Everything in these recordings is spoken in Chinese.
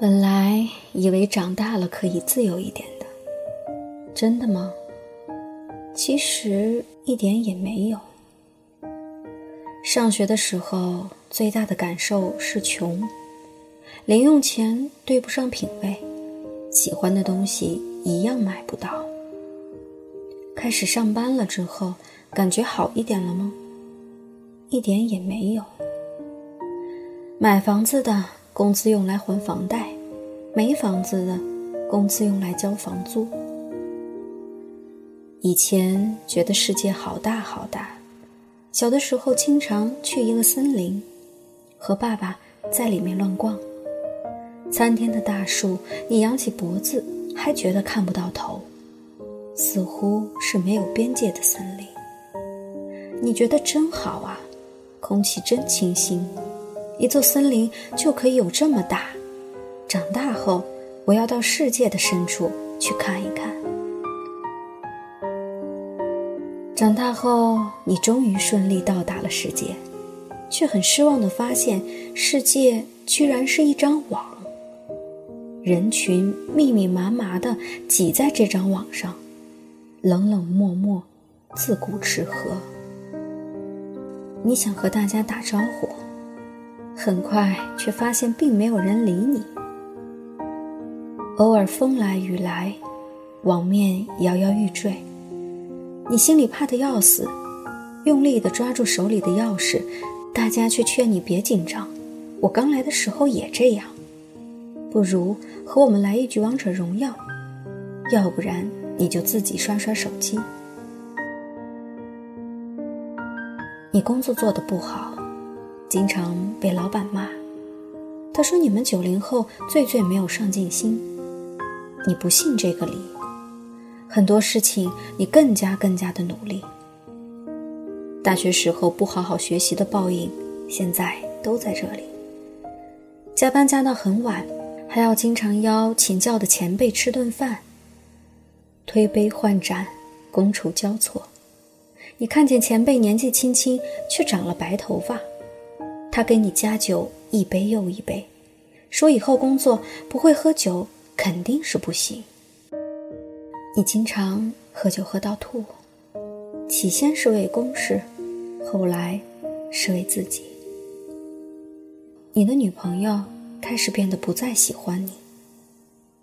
本来以为长大了可以自由一点的，真的吗？其实一点也没有。上学的时候，最大的感受是穷，零用钱对不上品味，喜欢的东西一样买不到。开始上班了之后，感觉好一点了吗？一点也没有。买房子的。工资用来还房贷，没房子的，工资用来交房租。以前觉得世界好大好大，小的时候经常去一个森林，和爸爸在里面乱逛。参天的大树，你仰起脖子还觉得看不到头，似乎是没有边界的森林。你觉得真好啊，空气真清新。一座森林就可以有这么大，长大后我要到世界的深处去看一看。长大后，你终于顺利到达了世界，却很失望的发现，世界居然是一张网，人群密密麻麻的挤在这张网上，冷冷漠漠，自顾吃喝。你想和大家打招呼。很快，却发现并没有人理你。偶尔风来雨来，网面摇摇欲坠，你心里怕得要死，用力地抓住手里的钥匙。大家却劝你别紧张，我刚来的时候也这样。不如和我们来一局王者荣耀，要不然你就自己刷刷手机。你工作做得不好。经常被老板骂，他说：“你们九零后最最没有上进心。”你不信这个理，很多事情你更加更加的努力。大学时候不好好学习的报应，现在都在这里。加班加到很晚，还要经常邀请教的前辈吃顿饭。推杯换盏，觥筹交错，你看见前辈年纪轻轻，却长了白头发。他给你加酒一杯又一杯，说以后工作不会喝酒，肯定是不行。你经常喝酒喝到吐，起先是为公事，后来是为自己。你的女朋友开始变得不再喜欢你，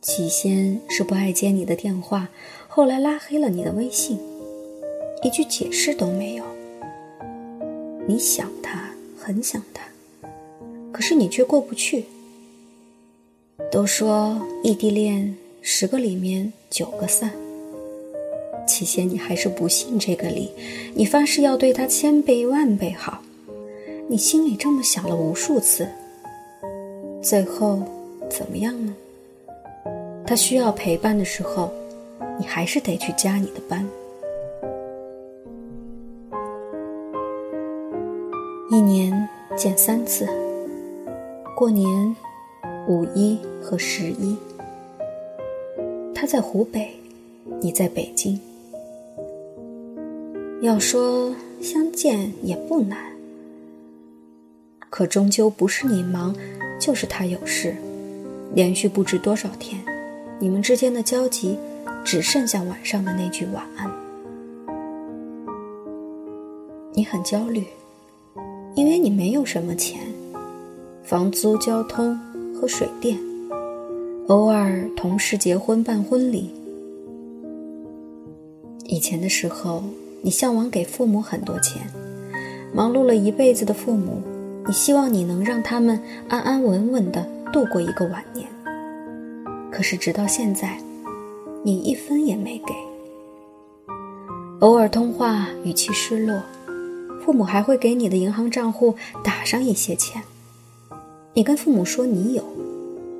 起先是不爱接你的电话，后来拉黑了你的微信，一句解释都没有。你想他。很想他，可是你却过不去。都说异地恋十个里面九个散，起先你还是不信这个理，你发誓要对他千倍万倍好，你心里这么想了无数次。最后怎么样呢？他需要陪伴的时候，你还是得去加你的班。一年见三次，过年、五一和十一。他在湖北，你在北京。要说相见也不难，可终究不是你忙，就是他有事，连续不知多少天，你们之间的交集只剩下晚上的那句晚安。你很焦虑。因为你没有什么钱，房租、交通和水电，偶尔同事结婚办婚礼。以前的时候，你向往给父母很多钱，忙碌了一辈子的父母，你希望你能让他们安安稳稳的度过一个晚年。可是直到现在，你一分也没给。偶尔通话，语气失落。父母还会给你的银行账户打上一些钱，你跟父母说你有，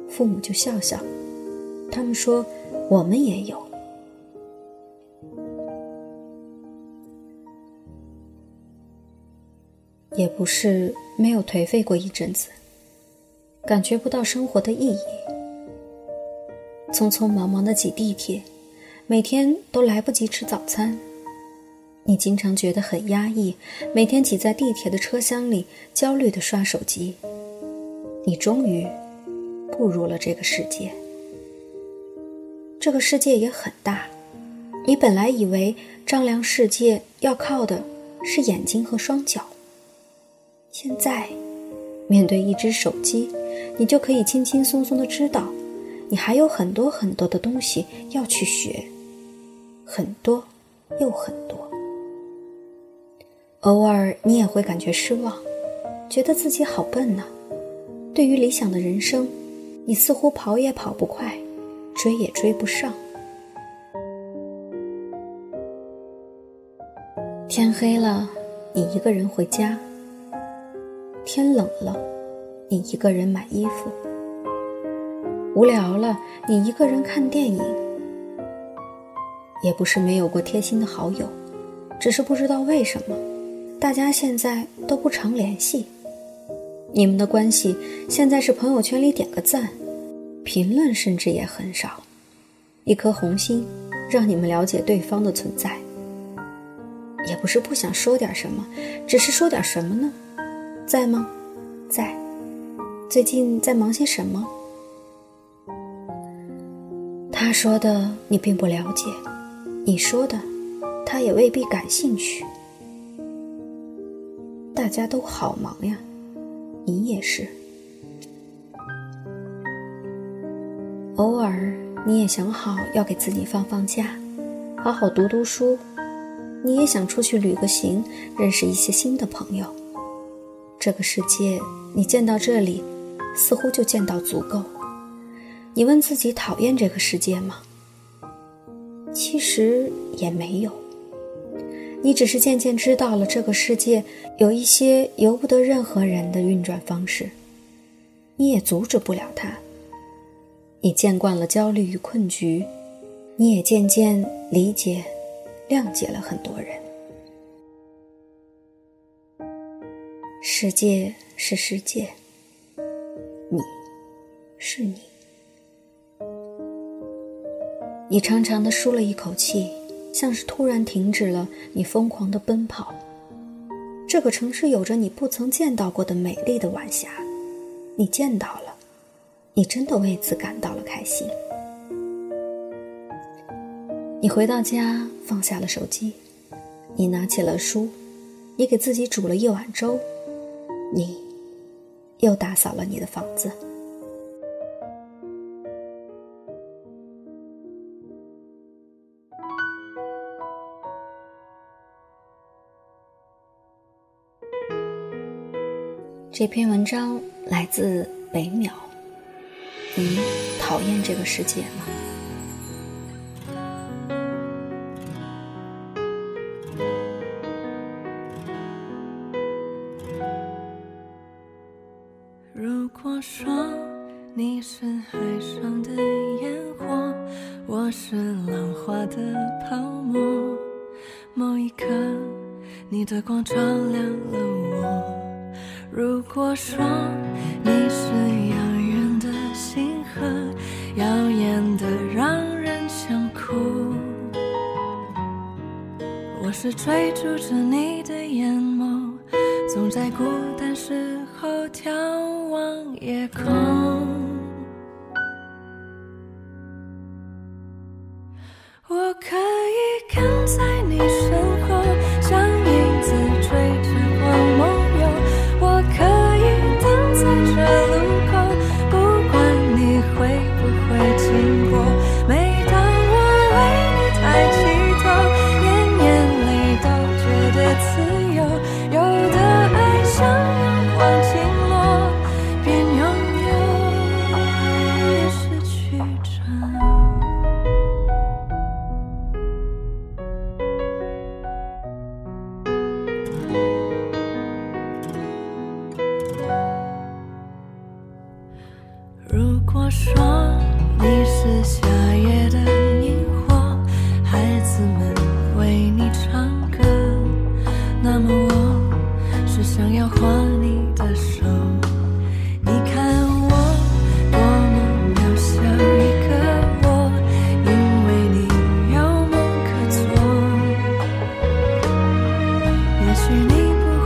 父母就笑笑，他们说我们也有。也不是没有颓废过一阵子，感觉不到生活的意义，匆匆忙忙的挤地铁，每天都来不及吃早餐。你经常觉得很压抑，每天挤在地铁的车厢里，焦虑的刷手机。你终于步入了这个世界。这个世界也很大，你本来以为丈量世界要靠的是眼睛和双脚，现在面对一只手机，你就可以轻轻松松的知道，你还有很多很多的东西要去学，很多又很多。偶尔你也会感觉失望，觉得自己好笨呢。对于理想的人生，你似乎跑也跑不快。追也追不上。天黑了，你一个人回家；天冷了，你一个人买衣服；无聊了，你一个人看电影。也不是没有过贴心的好友，只是不知道为什么，大家现在都不常联系。你们的关系现在是朋友圈里点个赞。评论甚至也很少，一颗红心，让你们了解对方的存在。也不是不想说点什么，只是说点什么呢？在吗？在。最近在忙些什么？他说的你并不了解，你说的，他也未必感兴趣。大家都好忙呀，你也是。偶尔，你也想好要给自己放放假，好好读读书。你也想出去旅个行，认识一些新的朋友。这个世界，你见到这里，似乎就见到足够。你问自己讨厌这个世界吗？其实也没有。你只是渐渐知道了这个世界有一些由不得任何人的运转方式，你也阻止不了它。你见惯了焦虑与困局，你也渐渐理解、谅解了很多人。世界是世界，你是你。你长长的舒了一口气，像是突然停止了你疯狂的奔跑。这个城市有着你不曾见到过的美丽的晚霞，你见到了。你真的为此感到了开心。你回到家，放下了手机，你拿起了书，你给自己煮了一碗粥，你又打扫了你的房子。这篇文章来自北淼。你讨厌这个世界吗？如果说你是海上的烟火，我是浪花的泡沫，某一刻你的光照亮了我。如果说你是遥远的星河耀眼的让人想哭，我是追逐着你的眼眸，总在孤单时候眺望夜空。我可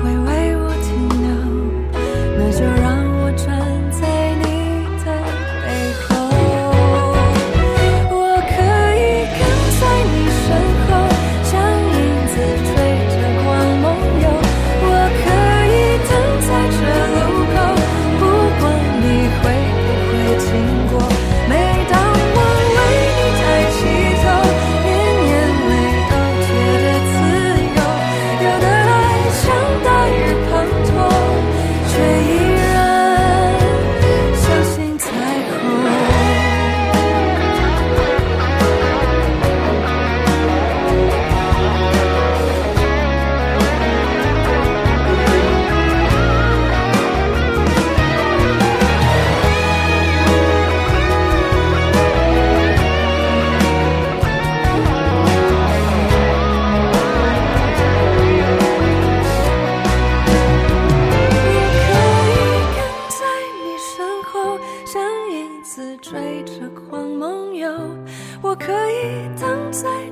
where 追着光梦游我可以等在